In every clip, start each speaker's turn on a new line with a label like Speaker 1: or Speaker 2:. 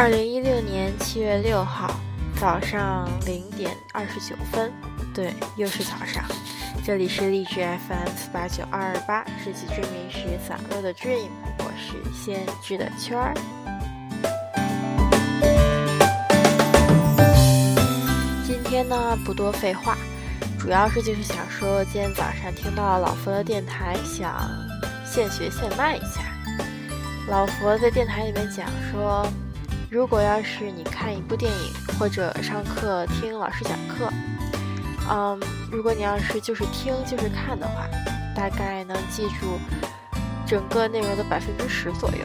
Speaker 1: 二零一六年七月六号早上零点二十九分，对，又是早上。这里是励志 FM 四八九二二八，日记追名时散落的 Dream，我是先知的圈儿。今天呢，不多废话，主要是就是想说，今天早上听到了老佛的电台，想现学现卖一下。老佛在电台里面讲说。如果要是你看一部电影或者上课听老师讲课，嗯，如果你要是就是听就是看的话，大概能记住整个内容的百分之十左右。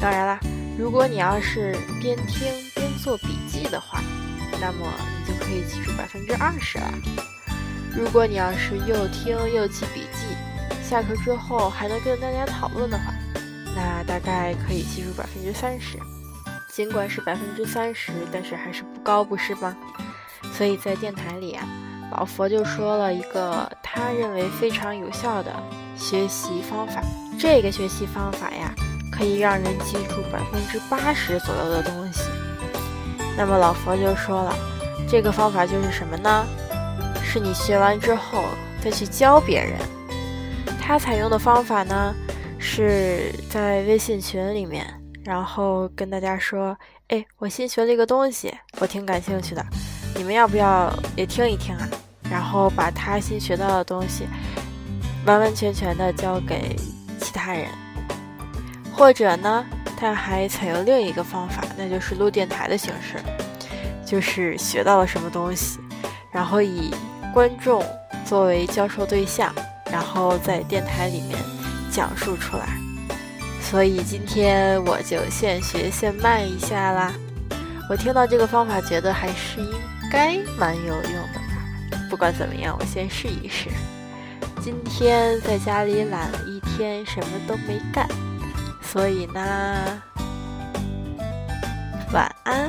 Speaker 1: 当然啦，如果你要是边听边做笔记的话，那么你就可以记住百分之二十了。如果你要是又听又记笔记，下课之后还能跟大家讨论的话，那大概可以记住百分之三十。尽管是百分之三十，但是还是不高，不是吗？所以在电台里啊，老佛就说了一个他认为非常有效的学习方法。这个学习方法呀，可以让人记住百分之八十左右的东西。那么老佛就说了，这个方法就是什么呢？是你学完之后再去教别人。他采用的方法呢，是在微信群里面。然后跟大家说，哎，我新学了一个东西，我挺感兴趣的，你们要不要也听一听啊？然后把他新学到的东西，完完全全的交给其他人。或者呢，他还采用另一个方法，那就是录电台的形式，就是学到了什么东西，然后以观众作为教授对象，然后在电台里面讲述出来。所以今天我就现学现卖一下啦。我听到这个方法，觉得还是应该蛮有用的吧。不管怎么样，我先试一试。今天在家里懒了一天，什么都没干，所以呢，晚安。